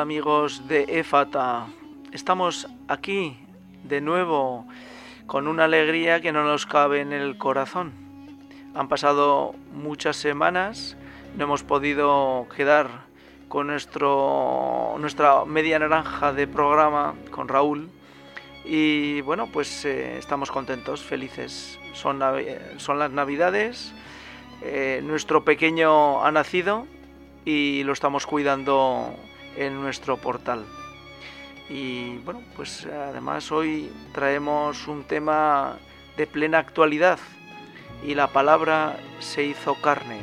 Amigos de EFATA, estamos aquí de nuevo con una alegría que no nos cabe en el corazón. Han pasado muchas semanas, no hemos podido quedar con nuestro, nuestra media naranja de programa con Raúl y bueno, pues eh, estamos contentos, felices. Son, son las navidades, eh, nuestro pequeño ha nacido y lo estamos cuidando en nuestro portal. Y bueno, pues además hoy traemos un tema de plena actualidad y la palabra se hizo carne.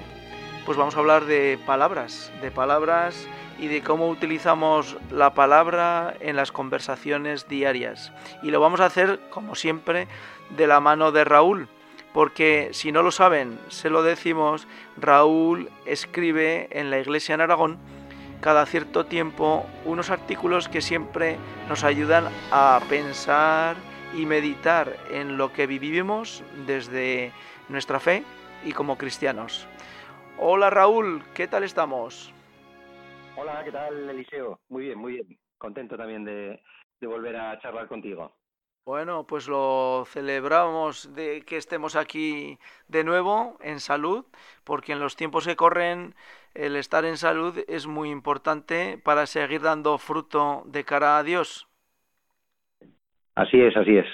Pues vamos a hablar de palabras, de palabras y de cómo utilizamos la palabra en las conversaciones diarias. Y lo vamos a hacer, como siempre, de la mano de Raúl, porque si no lo saben, se lo decimos, Raúl escribe en la iglesia en Aragón cada cierto tiempo unos artículos que siempre nos ayudan a pensar y meditar en lo que vivimos desde nuestra fe y como cristianos. Hola Raúl, ¿qué tal estamos? Hola, ¿qué tal Eliseo? Muy bien, muy bien. Contento también de, de volver a charlar contigo. Bueno, pues lo celebramos de que estemos aquí de nuevo en salud, porque en los tiempos que corren el estar en salud es muy importante para seguir dando fruto de cara a Dios. Así es, así es.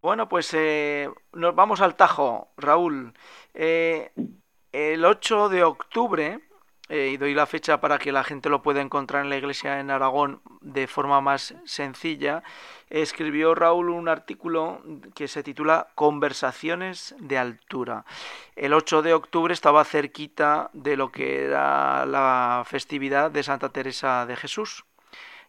Bueno, pues eh, nos vamos al tajo, Raúl. Eh, el 8 de octubre eh, y doy la fecha para que la gente lo pueda encontrar en la iglesia en Aragón de forma más sencilla, escribió Raúl un artículo que se titula Conversaciones de altura. El 8 de octubre estaba cerquita de lo que era la festividad de Santa Teresa de Jesús.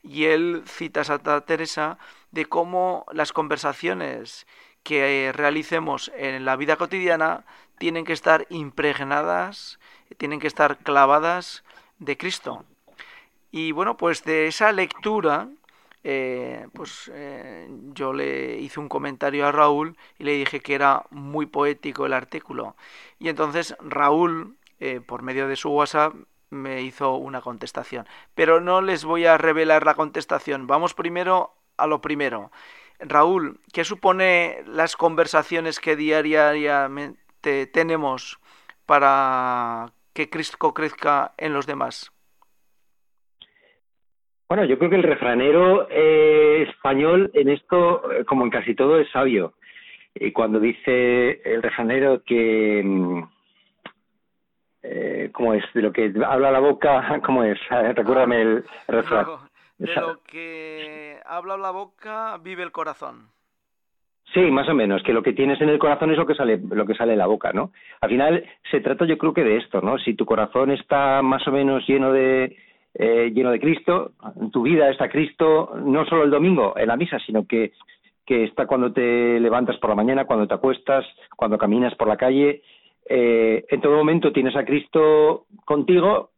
Y él cita a Santa Teresa de cómo las conversaciones que realicemos en la vida cotidiana tienen que estar impregnadas tienen que estar clavadas de Cristo. Y bueno, pues de esa lectura, eh, pues eh, yo le hice un comentario a Raúl y le dije que era muy poético el artículo. Y entonces Raúl, eh, por medio de su WhatsApp, me hizo una contestación. Pero no les voy a revelar la contestación. Vamos primero a lo primero. Raúl, ¿qué supone las conversaciones que diariamente tenemos para que Cristo crezca en los demás? Bueno, yo creo que el refranero eh, español en esto, eh, como en casi todo, es sabio. Y cuando dice el refranero que, mm, eh, ¿cómo es? De lo que habla la boca, ¿cómo es? Recuérdame el refrán. de lo que habla la boca, vive el corazón. Sí, más o menos, que lo que tienes en el corazón es lo que sale, lo que sale de la boca, ¿no? Al final se trata, yo creo que de esto, ¿no? Si tu corazón está más o menos lleno de eh, lleno de Cristo, en tu vida está Cristo, no solo el domingo en la misa, sino que que está cuando te levantas por la mañana, cuando te acuestas, cuando caminas por la calle, eh, en todo momento tienes a Cristo contigo,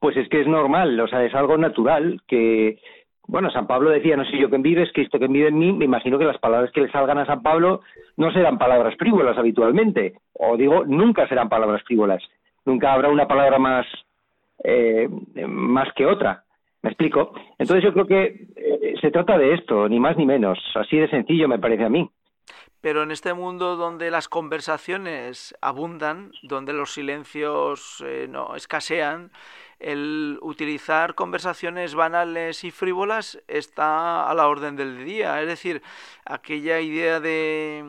pues es que es normal, o sea, es algo natural que bueno, San Pablo decía, no sé yo quién vive, es Cristo que vive en mí, me imagino que las palabras que le salgan a San Pablo no serán palabras frívolas habitualmente, o digo, nunca serán palabras frívolas, nunca habrá una palabra más, eh, más que otra, ¿me explico? Entonces yo creo que eh, se trata de esto, ni más ni menos, así de sencillo me parece a mí. Pero en este mundo donde las conversaciones abundan, donde los silencios eh, no escasean, el utilizar conversaciones banales y frívolas está a la orden del día. Es decir, aquella idea de,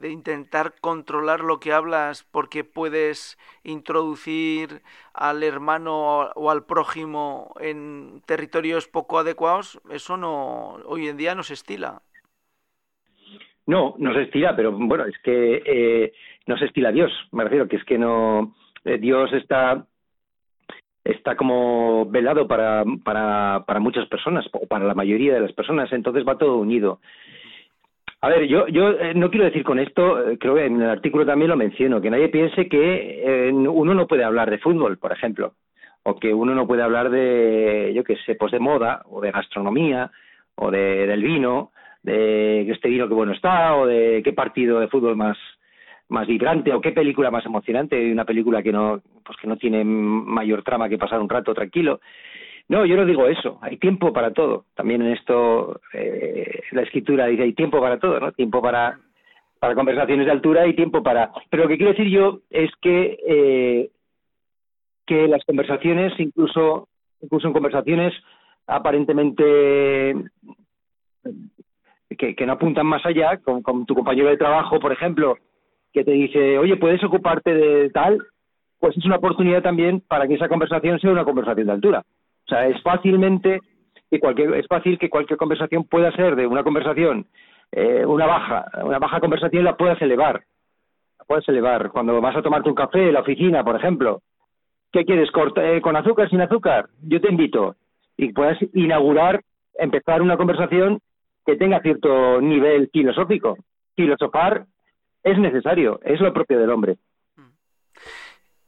de intentar controlar lo que hablas porque puedes introducir al hermano o al prójimo en territorios poco adecuados, eso no hoy en día no se estila. No, no se estila, pero bueno, es que eh, no se estila Dios. Me refiero que es que no. Eh, Dios está está como velado para, para, para muchas personas, o para la mayoría de las personas, entonces va todo unido. A ver, yo, yo eh, no quiero decir con esto, eh, creo que en el artículo también lo menciono, que nadie piense que eh, uno no puede hablar de fútbol, por ejemplo, o que uno no puede hablar de, yo qué sé, pues de moda, o de gastronomía, o de, del vino, de este vino que bueno está, o de qué partido de fútbol más, más vibrante o qué película más emocionante, una película que no, pues que no tiene mayor trama que pasar un rato tranquilo. No, yo no digo eso. Hay tiempo para todo. También en esto eh, la escritura dice hay tiempo para todo, ¿no? Tiempo para para conversaciones de altura y tiempo para. Pero lo que quiero decir yo es que eh, que las conversaciones, incluso incluso en conversaciones aparentemente que, que no apuntan más allá, con, con tu compañero de trabajo, por ejemplo, que te dice, oye, ¿puedes ocuparte de tal? Pues es una oportunidad también para que esa conversación sea una conversación de altura. O sea, es fácilmente que cualquier, es fácil que cualquier conversación pueda ser de una conversación, eh, una baja, una baja conversación la puedas elevar. La puedes elevar. Cuando vas a tomarte un café en la oficina, por ejemplo, ¿qué quieres? Eh, ¿Con azúcar, sin azúcar? Yo te invito. Y puedes inaugurar, empezar una conversación que tenga cierto nivel filosófico. Filosofar es necesario, es lo propio del hombre.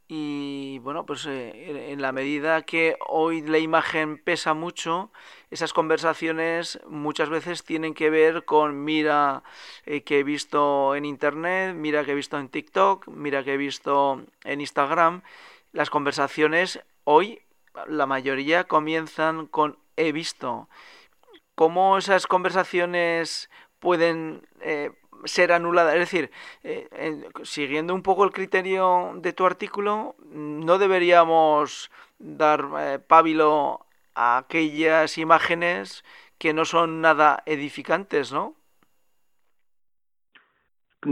Y bueno, pues eh, en la medida que hoy la imagen pesa mucho, esas conversaciones muchas veces tienen que ver con mira eh, que he visto en internet, mira que he visto en TikTok, mira que he visto en Instagram. Las conversaciones hoy, la mayoría comienzan con he visto. ¿Cómo esas conversaciones pueden eh, ser anulada. Es decir, eh, siguiendo un poco el criterio de tu artículo, no deberíamos dar eh, pábilo a aquellas imágenes que no son nada edificantes, ¿no?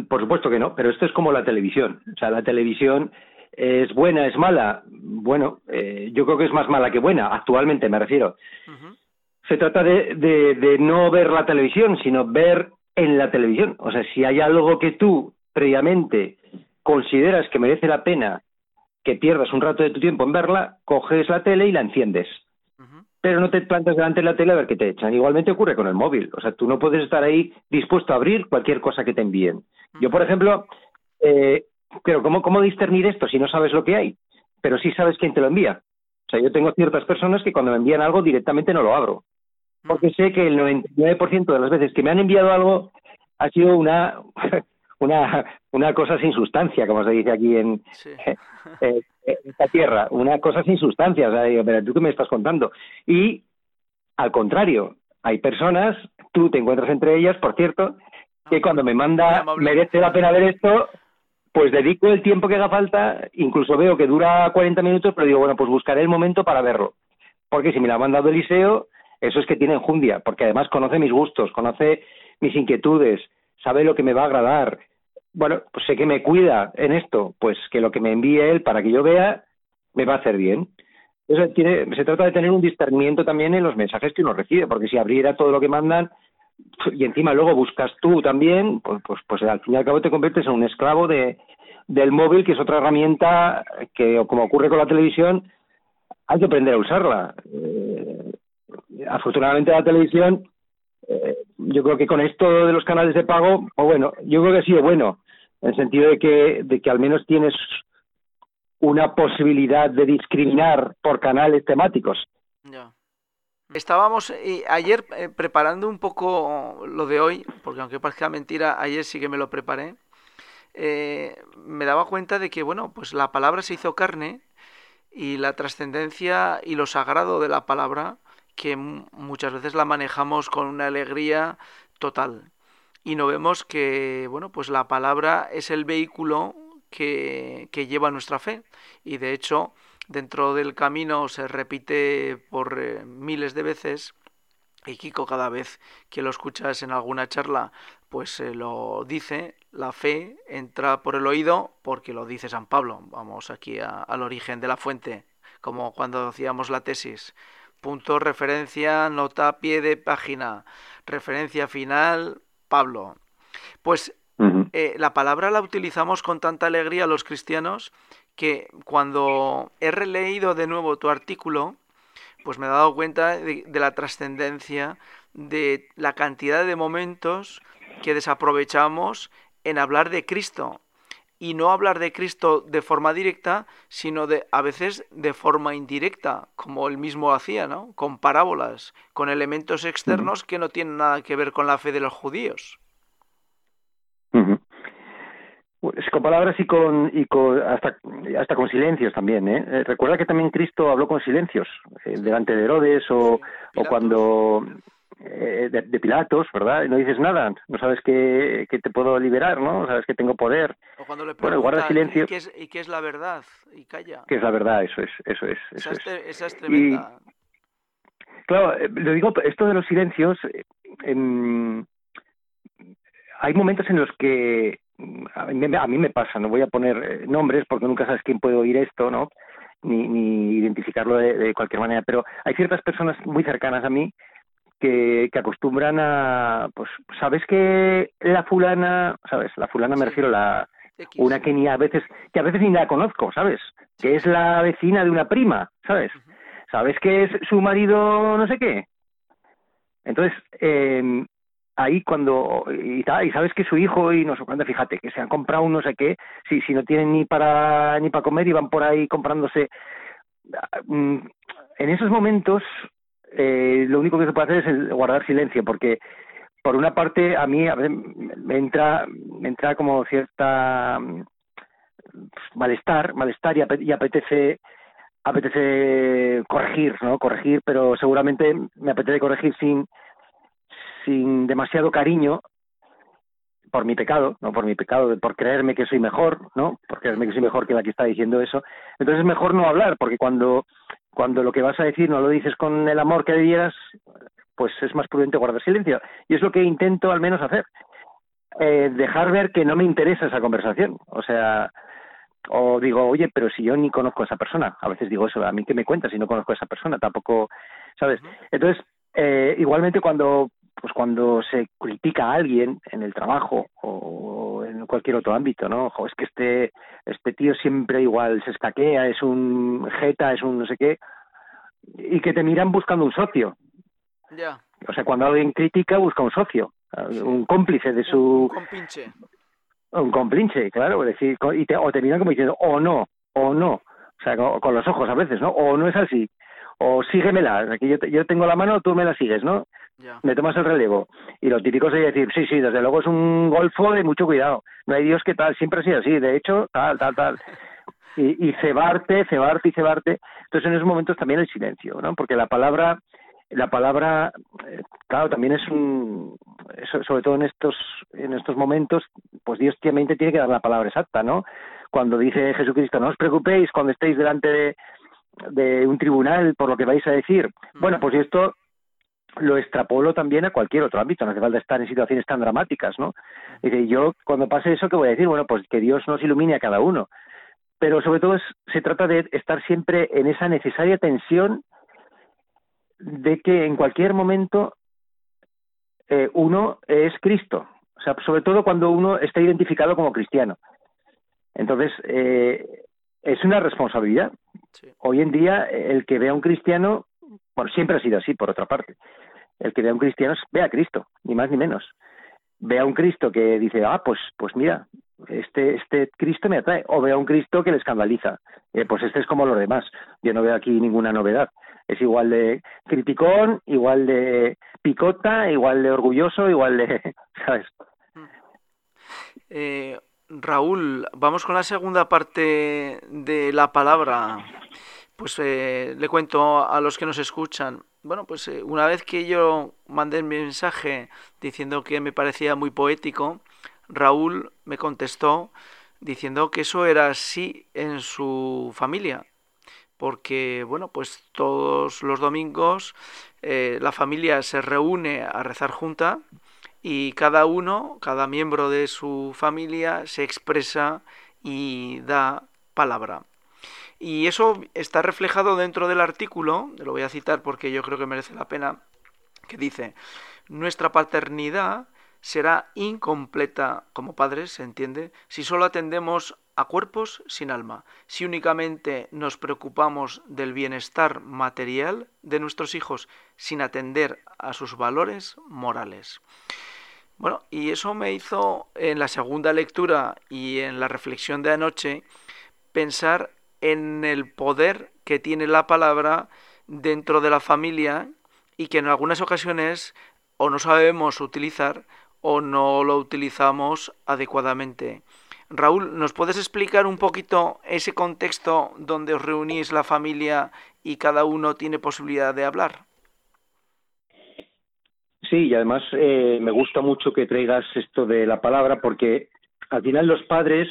Por supuesto que no, pero esto es como la televisión. O sea, la televisión es buena, es mala. Bueno, eh, yo creo que es más mala que buena, actualmente me refiero. Se trata de, de no ver la televisión, sino ver en la televisión. O sea, si hay algo que tú previamente consideras que merece la pena que pierdas un rato de tu tiempo en verla, coges la tele y la enciendes. Pero no te plantas delante de la tele a ver qué te echan. Igualmente ocurre con el móvil. O sea, tú no puedes estar ahí dispuesto a abrir cualquier cosa que te envíen. Yo, por ejemplo, eh, pero ¿cómo, ¿cómo discernir esto si no sabes lo que hay? Pero sí sabes quién te lo envía. O sea, yo tengo ciertas personas que cuando me envían algo directamente no lo abro porque sé que el 99% de las veces que me han enviado algo ha sido una una una cosa sin sustancia, como se dice aquí en, esta tierra, una cosa sin sustancia. O sea, pero tú qué me estás contando. Y al contrario, hay personas, tú te encuentras entre ellas, por cierto, que cuando me manda merece la pena ver esto, pues dedico el tiempo que haga falta, incluso veo que dura 40 minutos, pero digo, bueno, pues buscaré el momento para verlo. Porque si me lo ha mandado Eliseo, eso es que tiene enjundia, porque además conoce mis gustos, conoce mis inquietudes, sabe lo que me va a agradar. Bueno, pues sé que me cuida en esto, pues que lo que me envíe él para que yo vea me va a hacer bien. Entonces, tiene, se trata de tener un discernimiento también en los mensajes que uno recibe, porque si abriera todo lo que mandan y encima luego buscas tú también, pues, pues, pues al fin y al cabo te conviertes en un esclavo de, del móvil, que es otra herramienta que, como ocurre con la televisión, hay que aprender a usarla. Eh, afortunadamente la televisión, eh, yo creo que con esto de los canales de pago, o bueno, yo creo que ha sido bueno, en el sentido de que, de que al menos tienes una posibilidad de discriminar por canales temáticos. Estábamos eh, ayer eh, preparando un poco lo de hoy, porque aunque parezca mentira, ayer sí que me lo preparé. me daba cuenta de que, bueno, pues la palabra se hizo carne y la trascendencia y lo sagrado de la palabra que muchas veces la manejamos con una alegría total. Y no vemos que bueno pues la palabra es el vehículo que, que lleva nuestra fe. Y de hecho dentro del camino se repite por eh, miles de veces y Kiko cada vez que lo escuchas en alguna charla pues lo dice la fe entra por el oído porque lo dice San Pablo. Vamos aquí al origen de la fuente como cuando hacíamos la tesis punto, referencia, nota, pie de página, referencia final, Pablo. Pues eh, la palabra la utilizamos con tanta alegría los cristianos que cuando he releído de nuevo tu artículo, pues me he dado cuenta de la trascendencia de la cantidad de momentos que desaprovechamos en hablar de Cristo y no hablar de Cristo de forma directa, sino de a veces de forma indirecta, como él mismo hacía, ¿no? Con parábolas, con elementos externos que no tienen nada que ver con la fe de los judíos. Pues con palabras y con, y con hasta, hasta con silencios también. ¿eh? eh recuerda que también Cristo habló con silencios eh, delante de Herodes o, o cuando eh, de, Pilatos, ¿verdad? no dices nada, no sabes que, que, te puedo liberar, ¿no? Sabes que tengo poder. O cuando le bueno, guarda silencio. ¿y qué, es, ¿y qué, es, la verdad? Y calla. ¿Qué es la verdad? Eso es, eso es. Eso esa, es. esa es tremenda. claro, lo digo, esto de los silencios, hay momentos en los que a mí, me pasa, no voy a poner eh, nombres porque nunca sabes quién puede oír esto, ¿no? Ni, ni identificarlo de, cualquier manera, pero hay ciertas personas muy cercanas a mí que, que acostumbran a, pues, ¿sabes que la fulana, sabes? La fulana me refiero a la, una que ni a veces, que a veces ni la conozco, ¿sabes? Que es la vecina de una prima, ¿sabes? ¿Sabes que es su marido no sé qué? Entonces, eh, ahí cuando y, y sabes que su hijo y no sé cuándo fíjate que se han comprado un no sé qué si si no tienen ni para ni para comer y van por ahí comprándose mm, en esos momentos eh, lo único que se puede hacer es guardar silencio porque por una parte a mí a me entra me entra como cierta mm, malestar malestar y apetece apetece corregir no corregir pero seguramente me apetece corregir sin sin demasiado cariño por mi pecado, no por mi pecado, por creerme que soy mejor, ¿no? Por creerme que soy mejor que la que está diciendo eso. Entonces es mejor no hablar, porque cuando, cuando lo que vas a decir no lo dices con el amor que debieras, pues es más prudente guardar silencio. Y es lo que intento al menos hacer. Eh, dejar ver que no me interesa esa conversación. O sea, o digo, oye, pero si yo ni conozco a esa persona. A veces digo eso, a mí que me cuentas si no conozco a esa persona, tampoco, ¿sabes? Entonces, eh, igualmente cuando pues cuando se critica a alguien en el trabajo o en cualquier otro ámbito, ¿no? Ojo, es que este, este tío siempre igual se escaquea, es un jeta, es un no sé qué, y que te miran buscando un socio. Ya. O sea, cuando alguien critica, busca un socio, un cómplice de su... Un compinche. Un compinche, claro, decir, y te, o te miran como diciendo, o no, o no, o sea, con, los ojos a veces, ¿no? O no es así, o síguemela, aquí yo, yo tengo la mano, tú me la sigues, ¿no? Me tomas el relevo. Y lo típico sería decir, sí, sí, desde luego es un golfo de mucho cuidado. No hay Dios que tal, siempre ha sido así. De hecho, tal, tal, tal. Y, y cebarte, cebarte y cebarte. Entonces, en esos momentos también el silencio, ¿no? Porque la palabra, la palabra, eh, claro, también es un, sobre todo en estos, en estos momentos, pues Dios tiene que dar la palabra exacta, ¿no? Cuando dice Jesucristo, no os preocupéis cuando estéis delante de, de un tribunal por lo que vais a decir. Bueno, pues esto lo extrapolo también a cualquier otro ámbito, no hace falta estar en situaciones tan dramáticas, ¿no? Y yo cuando pase eso, ¿qué voy a decir? Bueno, pues que Dios nos ilumine a cada uno. Pero sobre todo se trata de estar siempre en esa necesaria tensión de que en cualquier momento eh, uno es Cristo. O sea, sobre todo cuando uno está identificado como cristiano. Entonces, eh, es una responsabilidad. Hoy en día, el que vea a un cristiano, bueno, siempre ha sido así, por otra parte, el que vea a un cristiano ve a Cristo, ni más ni menos. Ve a un Cristo que dice, ah, pues, pues mira, este, este Cristo me atrae. O ve a un Cristo que le escandaliza. Eh, pues este es como los demás. Yo no veo aquí ninguna novedad. Es igual de criticón, igual de picota, igual de orgulloso, igual de, ¿sabes? Eh, Raúl, vamos con la segunda parte de la palabra. Pues eh, le cuento a los que nos escuchan. Bueno, pues eh, una vez que yo mandé mi mensaje diciendo que me parecía muy poético, Raúl me contestó diciendo que eso era así en su familia. Porque, bueno, pues todos los domingos eh, la familia se reúne a rezar junta y cada uno, cada miembro de su familia se expresa y da palabra. Y eso está reflejado dentro del artículo, lo voy a citar porque yo creo que merece la pena, que dice, nuestra paternidad será incompleta como padres, se entiende, si solo atendemos a cuerpos sin alma, si únicamente nos preocupamos del bienestar material de nuestros hijos sin atender a sus valores morales. Bueno, y eso me hizo en la segunda lectura y en la reflexión de anoche pensar en el poder que tiene la palabra dentro de la familia y que en algunas ocasiones o no sabemos utilizar o no lo utilizamos adecuadamente. Raúl, ¿nos puedes explicar un poquito ese contexto donde os reunís la familia y cada uno tiene posibilidad de hablar? Sí, y además eh, me gusta mucho que traigas esto de la palabra porque al final los padres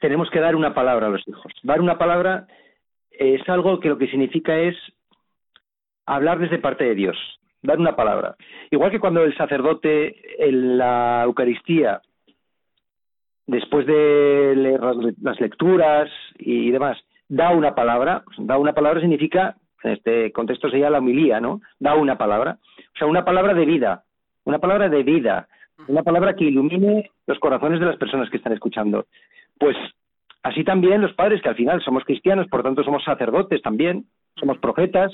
tenemos que dar una palabra a los hijos. Dar una palabra es algo que lo que significa es hablarles de parte de Dios, dar una palabra. Igual que cuando el sacerdote en la Eucaristía, después de las lecturas y demás, da una palabra, da una palabra significa, en este contexto sería la homilía, ¿no? Da una palabra. O sea, una palabra de vida, una palabra de vida, una palabra que ilumine los corazones de las personas que están escuchando. Pues así también los padres, que al final somos cristianos, por tanto somos sacerdotes también, somos profetas,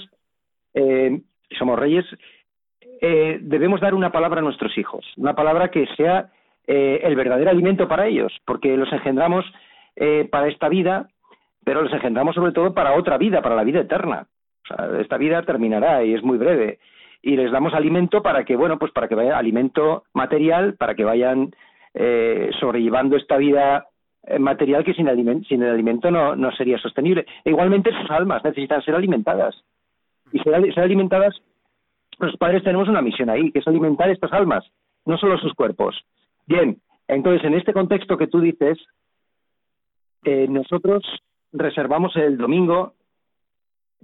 eh, somos reyes, eh, debemos dar una palabra a nuestros hijos, una palabra que sea eh, el verdadero alimento para ellos, porque los engendramos para esta vida, pero los engendramos sobre todo para otra vida, para la vida eterna. O sea, esta vida terminará y es muy breve y les damos alimento para que, bueno, pues para que vaya alimento material, para que vayan eh, sobrellevando esta vida eh, material que sin, alimento, sin el alimento no, no sería sostenible. E igualmente sus almas necesitan ser alimentadas. Y ser, ser alimentadas, los padres tenemos una misión ahí, que es alimentar estas almas, no solo sus cuerpos. Bien, entonces en este contexto que tú dices, eh, nosotros reservamos el domingo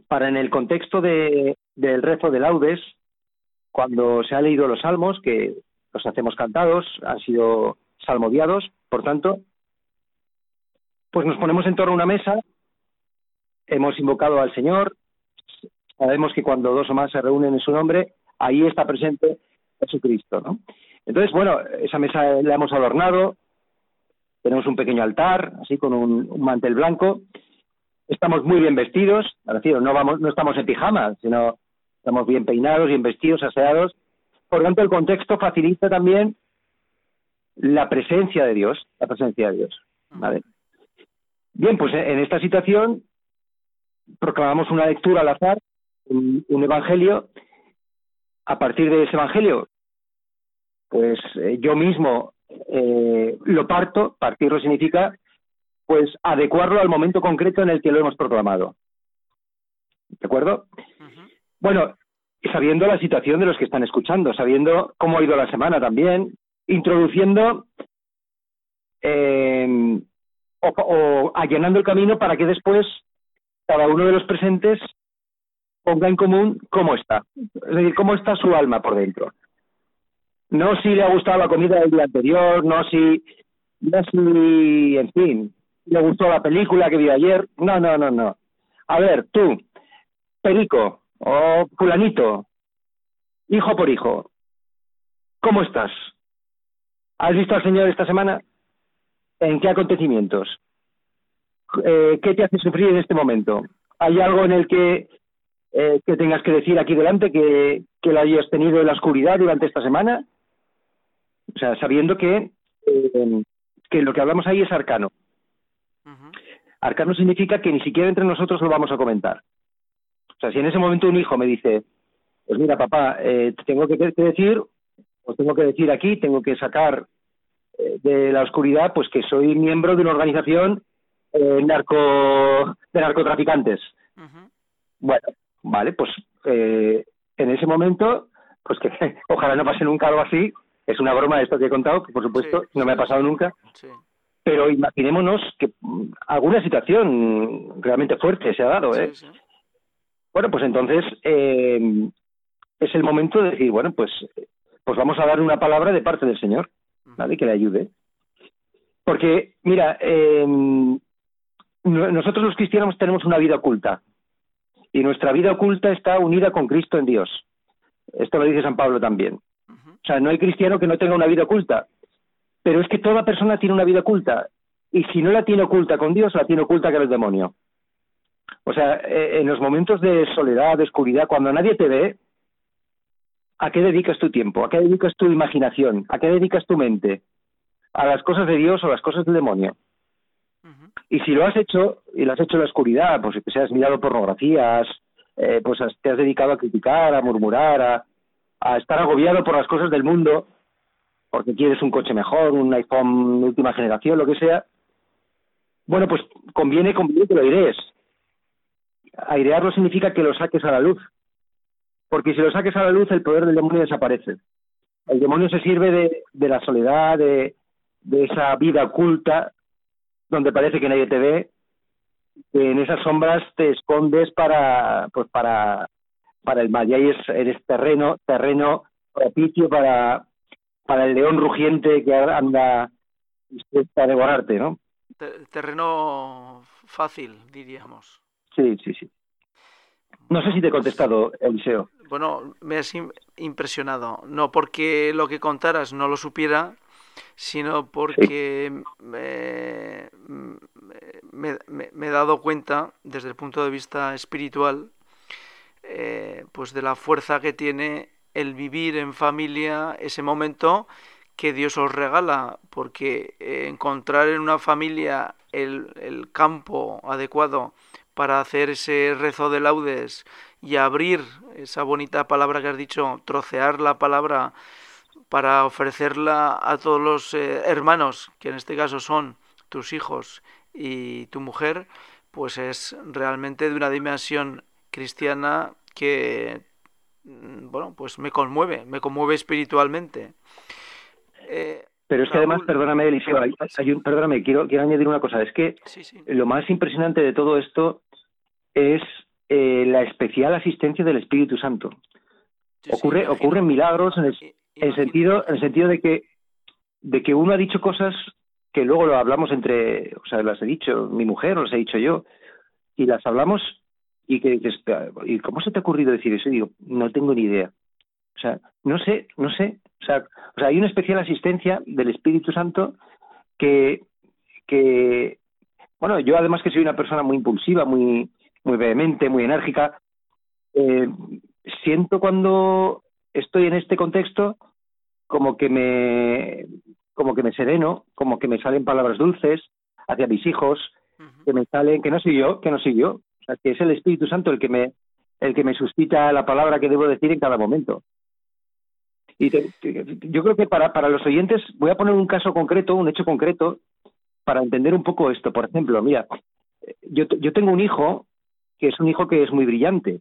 para en el contexto de, del rezo de laudes, cuando se ha leído los salmos, que los hacemos cantados, han sido salmodiados, por tanto, pues nos ponemos en torno a una mesa, hemos invocado al Señor, sabemos que cuando dos o más se reúnen en su nombre, ahí está presente Jesucristo, ¿no? Entonces, bueno, esa mesa la hemos adornado, tenemos un pequeño altar, así con un, mantel blanco, estamos muy bien vestidos, no vamos, no estamos en pijama, sino estamos bien peinados, bien vestidos, aseados. Por tanto, el contexto facilita también la presencia de Dios, la presencia de Dios. ¿vale? Bien, pues en esta situación proclamamos una lectura al azar, un, evangelio. A partir de ese evangelio, pues eh, yo mismo eh, lo parto. Partirlo significa, pues, adecuarlo al momento concreto en el que lo hemos proclamado. ¿De acuerdo? Bueno, sabiendo la situación de los que están escuchando, sabiendo cómo ha ido la semana también, introduciendo eh, o, allanando el camino para que después cada uno de los presentes ponga en común cómo está, es decir, cómo está su alma por dentro. No si le ha gustado la comida del día anterior, no si, no si, en fin, le gustó la película que vio ayer, no, no, no, no. A ver, tú, Perico, o fulanito, hijo por hijo, ¿cómo estás? ¿Has visto al Señor esta semana? ¿En qué acontecimientos? Eh, ¿Qué te hace sufrir en este momento? ¿Hay algo en el que, eh, que tengas que decir aquí delante que, que lo hayas tenido en la oscuridad durante esta semana? O sea, sabiendo que, eh, que lo que hablamos ahí es arcano. Arcano significa que ni siquiera entre nosotros lo vamos a comentar. O sea, si en ese momento un hijo me dice, pues mira, papá, eh, tengo que, decir, os tengo que decir aquí, tengo que sacar de la oscuridad, pues que soy miembro de una organización eh, narco, de narcotraficantes. Bueno, vale, pues eh, en ese momento, pues que ojalá no pase nunca algo así. Es una broma esto que he contado, que por supuesto no me ha pasado nunca. Pero imaginémonos que mm, alguna situación realmente fuerte se ha dado, ¿eh? Bueno, pues entonces eh, es el momento de decir, bueno, pues, pues vamos a dar una palabra de parte del Señor, ¿vale? Que le ayude. Porque, mira, eh, nosotros los cristianos tenemos una vida oculta y nuestra vida oculta está unida con Cristo en Dios. Esto lo dice San Pablo también. O sea, no hay cristiano que no tenga una vida oculta, pero es que toda persona tiene una vida oculta y si no la tiene oculta con Dios, la tiene oculta con el demonio. O sea, eh, en los momentos de soledad, de oscuridad, cuando nadie te ve, ¿a qué dedicas tu tiempo? ¿A qué dedicas tu imaginación? ¿A qué dedicas tu mente? ¿A las cosas de Dios o a las cosas del demonio? Y si lo has hecho, y lo has hecho en la oscuridad, pues si has mirado pornografías, eh, pues te has dedicado a criticar, a murmurar, a, a estar agobiado por las cosas del mundo, porque quieres un coche mejor, un iPhone última generación, lo que sea, bueno, pues conviene, conviene que lo airees. Airearlo significa que lo saques a la luz, porque si lo saques a la luz el poder del demonio desaparece. El demonio se sirve de, de la soledad, de, de esa vida oculta, donde parece que nadie te ve, que en esas sombras te escondes para, pues para, para el mal. Y ahí es, eres terreno, terreno propicio para, para el león rugiente que anda para devorarte, ¿no? Terreno fácil, diríamos. Sí, sí, sí. No sé si te he contestado, Eliseo. Bueno, me has impresionado. No porque lo que contaras no lo supiera, sino porque me, he dado cuenta, desde el punto de vista espiritual, eh, pues de la fuerza que tiene el vivir en familia ese momento que Dios os regala, porque encontrar en una familia el, el campo adecuado para hacer ese rezo de laudes y abrir esa bonita palabra que has dicho, trocear la palabra para ofrecerla a todos los eh, hermanos, que en este caso son tus hijos y tu mujer, pues es realmente de una dimensión cristiana que, mm, bueno, pues me conmueve, me conmueve espiritualmente. Eh, pero es que además, perdóname, Eliseo, perdóname, quiero, quiero añadir una cosa. Es que lo más impresionante de todo esto es eh, la especial asistencia del Espíritu Santo. ocurre, ocurren milagros en el, sentido, en el sentido de que, de que uno ha dicho cosas que luego lo hablamos entre, o sea, las he dicho mi mujer o las he dicho yo, y las hablamos y que dices, ¿y cómo se te ha ocurrido decir eso? Y digo, no tengo ni idea. O sea, no sé, no sé. O sea, o sea hay una especial asistencia del Espíritu Santo que, que, bueno, yo además que soy una persona muy impulsiva, muy, muy vehemente, muy enérgica. Eh, siento cuando estoy en este contexto como que me como que me sereno, como que me salen palabras dulces hacia mis hijos, que me salen, que no soy yo, que no soy yo, o sea, que es el Espíritu Santo el que me el que me suscita la palabra que debo decir en cada momento. Y yo creo que para, para los oyentes voy a poner un caso concreto, un hecho concreto, para entender un poco esto. Por ejemplo, mira, yo, yo tengo un hijo que es un hijo que es muy brillante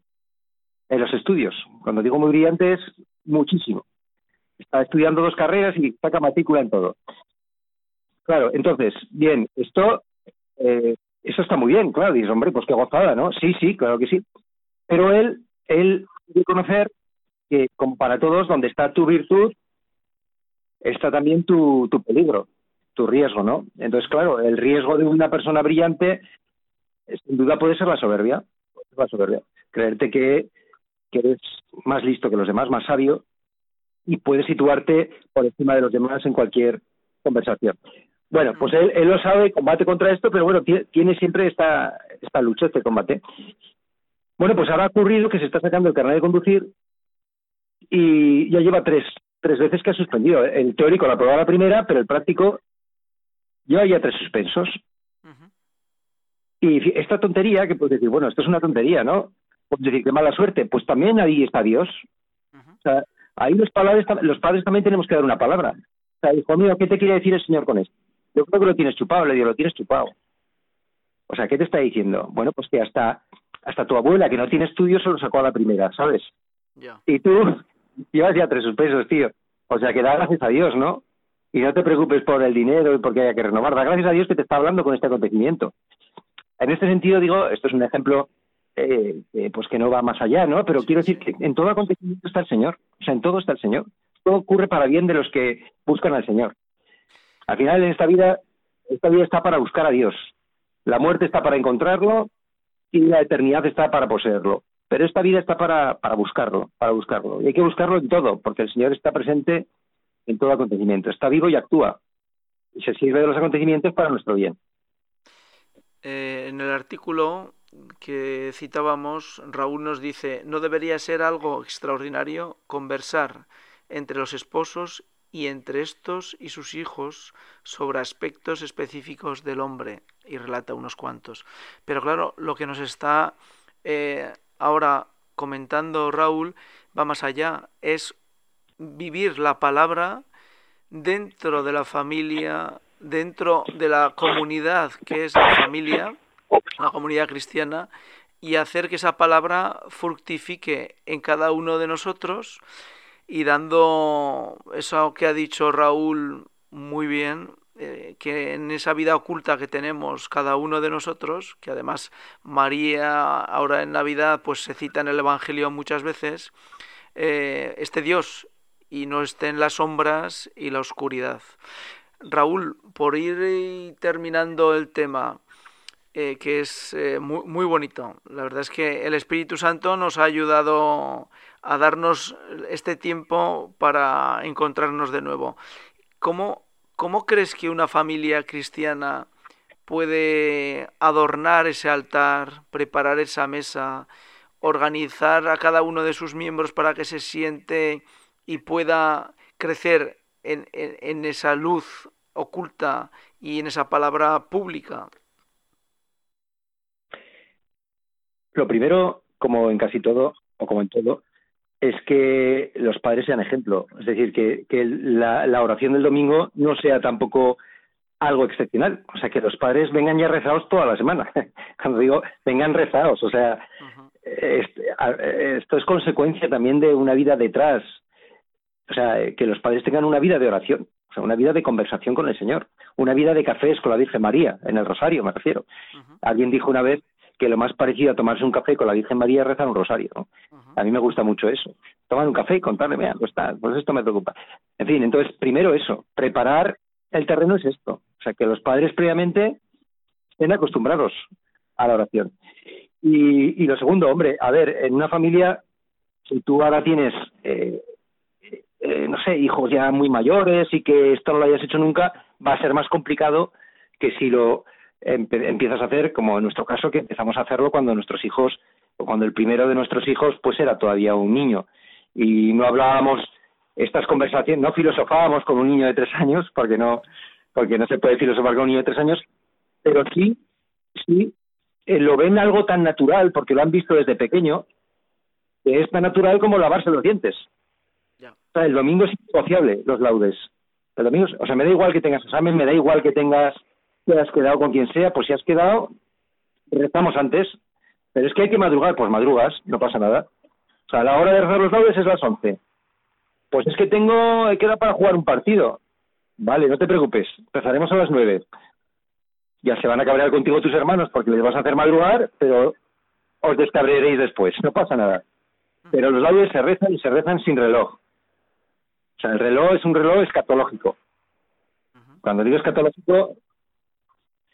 en los estudios. Cuando digo muy brillante es muchísimo. Está estudiando dos carreras y saca matrícula en todo. Claro, entonces, bien, esto, eh, eso está muy bien, claro, dices, hombre, pues qué gozada, ¿no? Sí, sí, claro que sí. Pero él, él debe conocer que, como para todos, donde está tu virtud, está también tu, tu peligro, tu riesgo, ¿no? Entonces, claro, el riesgo de una persona brillante sin duda puede ser la soberbia, la soberbia. creerte que, que eres más listo que los demás, más sabio, y puedes situarte por encima de los demás en cualquier conversación. Bueno, pues él, él lo sabe, combate contra esto, pero bueno, tiene siempre esta, esta lucha, este combate. Bueno, pues ahora ha ocurrido que se está sacando el carnet de conducir y ya lleva tres, tres veces que ha suspendido. El teórico lo aprobado la primera, pero el práctico lleva ya tres suspensos. Y esta tontería, que puedes decir, bueno, esto es una tontería, ¿no? Puedes decir, qué mala suerte. Pues también ahí está Dios. O sea, ahí los padres, los padres también tenemos que dar una palabra. O sea, hijo mío, ¿qué te quiere decir el Señor con esto? Yo creo que lo tienes chupado, le digo, lo tienes chupado. O sea, ¿qué te está diciendo? Bueno, pues que hasta, hasta tu abuela, que no tiene estudios, se lo sacó a la primera, ¿sabes? Y tú llevas ya tres pesos, tío. O sea, que da gracias a Dios, ¿no? Y no te preocupes por el dinero y porque haya que renovar. Da gracias a Dios que te está hablando con este acontecimiento. En este sentido, digo, esto es un ejemplo eh, pues que no va más allá, ¿no? Pero quiero decir que en todo acontecimiento está el Señor, o sea, en todo está el Señor. Todo ocurre para bien de los que buscan al Señor. Al final, en esta vida, esta vida está para buscar a Dios. La muerte está para encontrarlo y la eternidad está para poseerlo. Pero esta vida está para, para buscarlo, para buscarlo. Y hay que buscarlo en todo, porque el Señor está presente en todo acontecimiento. Está vivo y actúa. Y se sirve de los acontecimientos para nuestro bien. Eh, en el artículo que citábamos, Raúl nos dice, no debería ser algo extraordinario conversar entre los esposos y entre estos y sus hijos sobre aspectos específicos del hombre, y relata unos cuantos. Pero claro, lo que nos está eh, ahora comentando Raúl va más allá, es vivir la palabra dentro de la familia, dentro de la comunidad que es la familia, la comunidad cristiana, y hacer que esa palabra fructifique en cada uno de nosotros y dando eso que ha dicho Raúl muy bien, eh, que en esa vida oculta que tenemos cada uno de nosotros, que además María ahora en Navidad pues se cita en el Evangelio muchas veces, eh, este Dios y no esté en las sombras y la oscuridad. Raúl, por ir terminando el tema, eh, que es muy, muy, bonito. La verdad es que el Espíritu Santo nos ha ayudado a darnos este tiempo para encontrarnos de nuevo. ¿Cómo, ¿Cómo crees que una familia cristiana puede adornar ese altar, preparar esa mesa, organizar a cada uno de sus miembros para que se siente y pueda crecer en, en, esa luz oculta y en esa palabra pública? Lo primero, como en casi todo, o como en todo, es que los padres sean ejemplo. Es decir, que, que la, la, oración del domingo no sea tampoco algo excepcional. O sea, que los padres vengan ya rezados toda la semana. Cuando digo vengan rezados, o sea, esto es consecuencia también de una vida detrás. O sea, que los padres tengan una vida de oración, o sea, una vida de conversación con el Señor, una vida de cafés con la Virgen María, en el Rosario me refiero. Alguien dijo una vez que lo más parecido a tomarse un café con la Virgen María es rezar un rosario. ¿no? A mí me gusta mucho eso. Tomar un café y contarle, mira, pues, está, pues esto me preocupa. En fin, entonces, primero eso, preparar el terreno es esto. O sea, que los padres previamente estén acostumbrados a la oración. Y, y lo segundo, hombre, a ver, en una familia, si tú ahora tienes, eh, eh, no sé, hijos ya muy mayores y que esto no lo hayas hecho nunca, va a ser más complicado que si lo empiezas a hacer, como en nuestro caso, que empezamos a hacerlo cuando nuestros hijos, o cuando el primero de nuestros hijos, pues era todavía un niño. Y no hablábamos estas conversaciones, no filosofábamos con un niño de tres años, porque no, porque no se puede filosofar con un niño de tres años, pero sí, sí, eh, lo ven algo tan natural, porque lo han visto desde pequeño, que es tan natural como lavarse los dientes. El domingo es innegociable, los laudes. El domingo, o sea, me da igual que tengas examen, me da igual que tengas te has quedado con quien sea, pues si has quedado, rezamos antes, pero es que hay que madrugar, pues madrugas, no pasa nada. O sea, la hora de rezar los laudes es las 11. Pues es que tengo, queda para jugar un partido. Vale, no te preocupes, empezaremos a las 9. Ya se van a cabrear contigo tus hermanos porque les vas a hacer madrugar, pero os descabreréis después, no pasa nada. Pero los laudes se rezan y se rezan sin reloj. O sea, el reloj es un reloj escatológico. Cuando digo escatológico,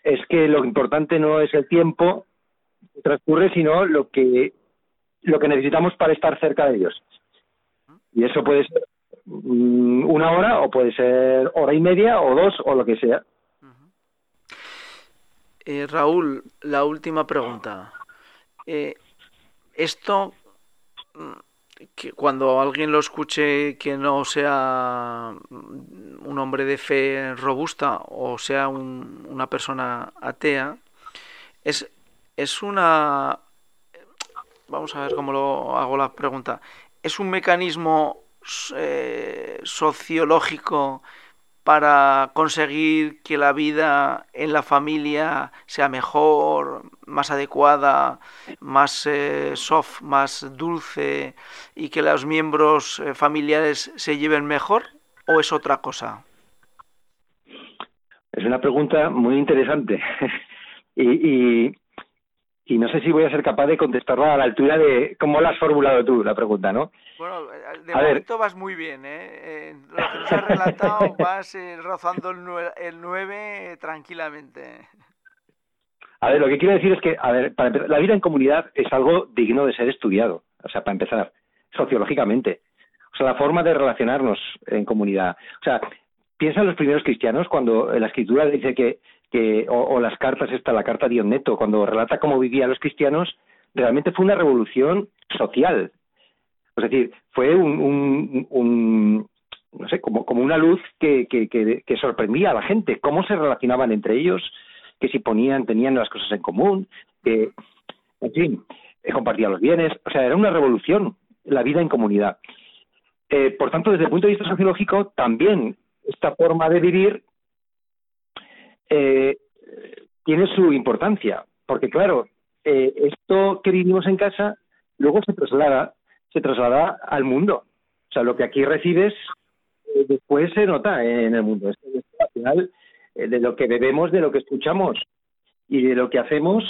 es que lo importante no es el tiempo que transcurre, sino lo que, lo que necesitamos para estar cerca de Dios. Y eso puede ser mm, una hora o puede ser hora y media o dos o lo que sea. Eh, Raúl, la última pregunta. Eh, esto mm, que cuando alguien lo escuche que no sea un hombre de fe robusta o sea una persona atea, es, es una... Vamos a ver cómo lo hago la pregunta. ¿Es un mecanismo eh, sociológico para conseguir que la vida en la familia sea mejor, más adecuada, más eh, soft, más dulce y que los miembros eh, familiares se lleven mejor o es otra cosa? Es una pregunta muy interesante y, y no sé si voy a ser capaz de contestarla a la altura de cómo la has formulado tú la pregunta, ¿no? Bueno, eh, de momento vas muy bien, ¿eh? lo que nos has relatado vas eh, rozando el 9, tranquilamente. A ver, lo que quiero decir es que, a ver, para empezar, la vida en comunidad es algo digno de ser estudiado, o sea, para empezar, sociológicamente. O sea, la forma de relacionarnos en comunidad. O sea, piensa en los primeros cristianos cuando la escritura dice que que, o, las cartas, esta, la carta de Neto, cuando relata cómo vivían los cristianos, realmente fue una revolución social. Es decir, fue un, no sé, como, como una luz que, que, que, sorprendía a la gente, cómo se relacionaban entre ellos, que si ponían, tenían las cosas en común, que, en fin, compartían los bienes, o sea, era una revolución la vida en comunidad. Eh, por tanto, desde el punto de vista sociológico, también esta forma de vivir eh, tiene su importancia, porque claro, eh, esto que vivimos en casa luego se traslada, se traslada al mundo. O sea, lo que aquí recibes eh, después se nota en el mundo. Esto, al final, eh, de lo que bebemos, de lo que escuchamos y de lo que hacemos,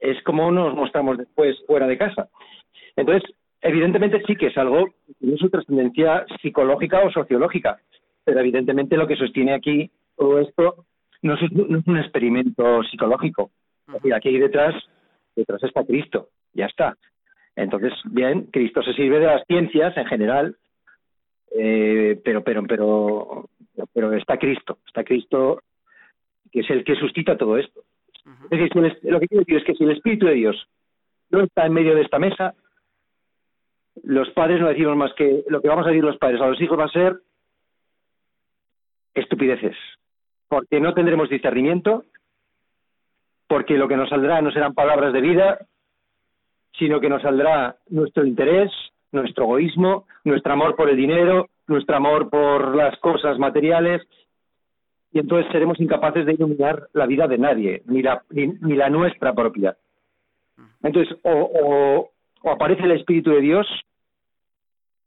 es como nos mostramos después fuera de casa. Entonces, evidentemente sí que es algo que tiene su trascendencia psicológica o sociológica, pero evidentemente lo que sostiene aquí todo esto no es, un experimento psicológico. aquí hay detrás, detrás está Cristo, ya está. Entonces, bien, Cristo se sirve de las ciencias en general, eh, pero, pero, pero, pero está Cristo, está Cristo que es el que suscita todo esto. Es decir, lo que quiero decir es que si el Espíritu de Dios no está en medio de esta mesa, los padres no decimos más que lo que vamos a decir los padres a los hijos va a ser estupideces, porque no tendremos discernimiento, porque lo que nos saldrá no serán palabras de vida, sino que nos saldrá nuestro interés, nuestro egoísmo, nuestro amor por el dinero, nuestro amor por las cosas materiales, y entonces seremos incapaces de iluminar la vida de nadie, ni la, ni, la nuestra propia. Entonces, o, aparece el Espíritu de Dios,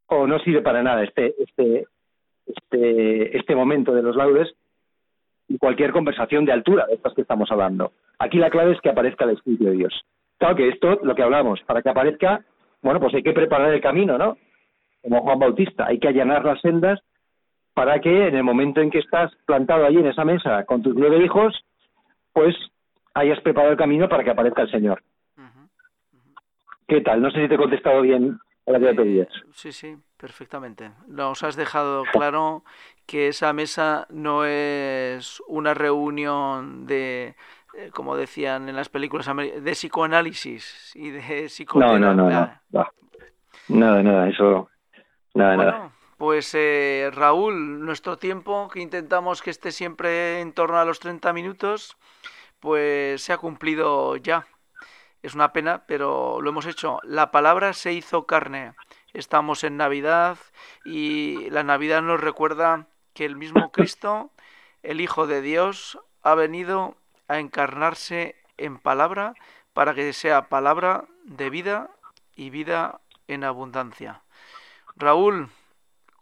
o no sirve para nada este, este, este, este momento de los laudes y cualquier conversación de altura de estas que estamos hablando. Aquí la clave es que aparezca el Espíritu de Dios. Claro que esto, lo que hablamos, para que aparezca, bueno, pues hay que preparar el camino, ¿no? Como Juan Bautista, hay que allanar las sendas para que en el momento en que estás plantado allí en esa mesa con tus nueve hijos, pues hayas preparado el camino para que aparezca el Señor. ¿Qué tal? No sé si te he contestado bien a la que pedías. Sí, sí, perfectamente. Nos has dejado claro que esa mesa no es una reunión de, eh, como decían en las películas, de psicoanálisis y de psicoterapia. No, no, no, no. Nada, nada, eso. Nada, nada. Pues eh, Raúl, nuestro tiempo, que intentamos que esté siempre en torno a los 30 minutos, pues se ha cumplido ya. Es una pena, pero lo hemos hecho. La palabra se hizo carne. Estamos en Navidad y la Navidad nos recuerda que el mismo Cristo, el Hijo de Dios, ha venido a encarnarse en palabra para que sea palabra de vida y vida en abundancia. Raúl,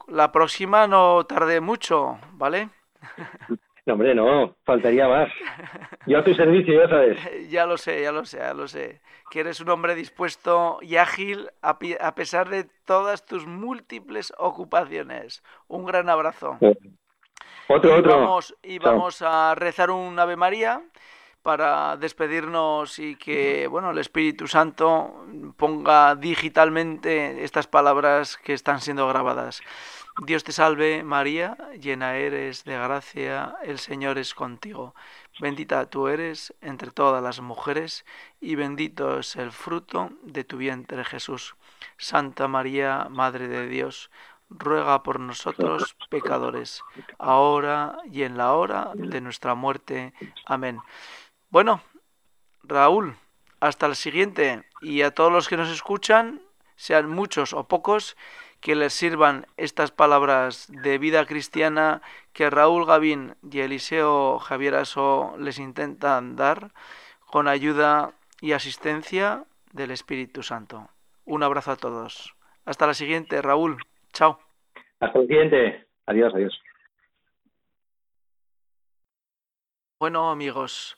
la próxima no tarde mucho, ¿vale? No, hombre, no, faltaría más. Yo a tu servicio, ya sabes. Ya lo sé, ya lo sé, ya lo sé. Que eres un hombre dispuesto y ágil a, pesar de todas tus múltiples ocupaciones. Un gran abrazo. Otro, otro. Vamos, y vamos a rezar un Ave María para despedirnos y que bueno el Espíritu Santo ponga digitalmente estas palabras que están siendo grabadas. Dios te salve María, llena eres de gracia, el Señor es contigo. Bendita tú eres entre todas las mujeres y bendito es el fruto de tu vientre Jesús. Santa María, Madre de Dios, ruega por nosotros pecadores, ahora y en la hora de nuestra muerte. Amén. Bueno, Raúl, hasta el siguiente y a todos los que nos escuchan, sean muchos o pocos, que les sirvan estas palabras de vida cristiana que Raúl Gavín y Eliseo Javier Aso les intentan dar con ayuda y asistencia del Espíritu Santo. Un abrazo a todos. Hasta la siguiente, Raúl. Chao. Hasta la siguiente. Adiós, adiós. Bueno, amigos,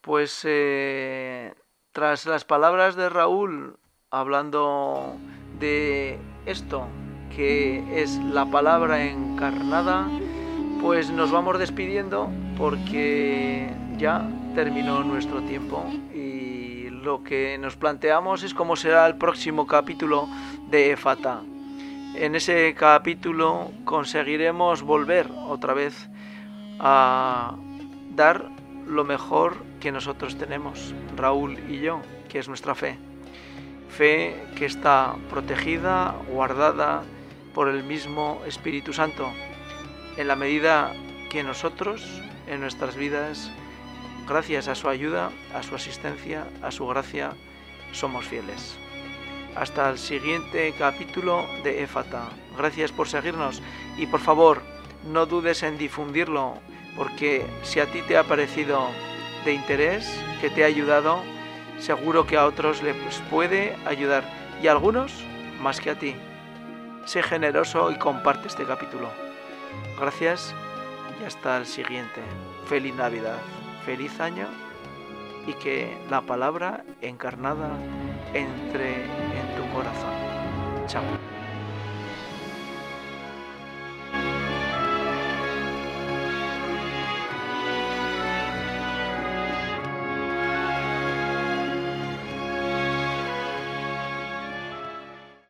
pues eh, tras las palabras de Raúl hablando de esto, que es la palabra encarnada, pues nos vamos despidiendo porque ya terminó nuestro tiempo y lo que nos planteamos es cómo será el próximo capítulo de Efata. En ese capítulo conseguiremos volver otra vez a dar lo mejor que nosotros tenemos, Raúl y yo, que es nuestra fe. Fe que está protegida, guardada por el mismo Espíritu Santo, en la medida que nosotros, en nuestras vidas, gracias a su ayuda, a su asistencia, a su gracia, somos fieles. Hasta el siguiente capítulo de Éfata. Gracias por seguirnos y por favor, no dudes en difundirlo, porque si a ti te ha parecido de interés, que te ha ayudado, seguro que a otros les puede ayudar y a algunos más que a ti. Sé generoso y comparte este capítulo. Gracias y hasta el siguiente. Feliz Navidad, feliz año y que la palabra encarnada entre en tu corazón. Chao.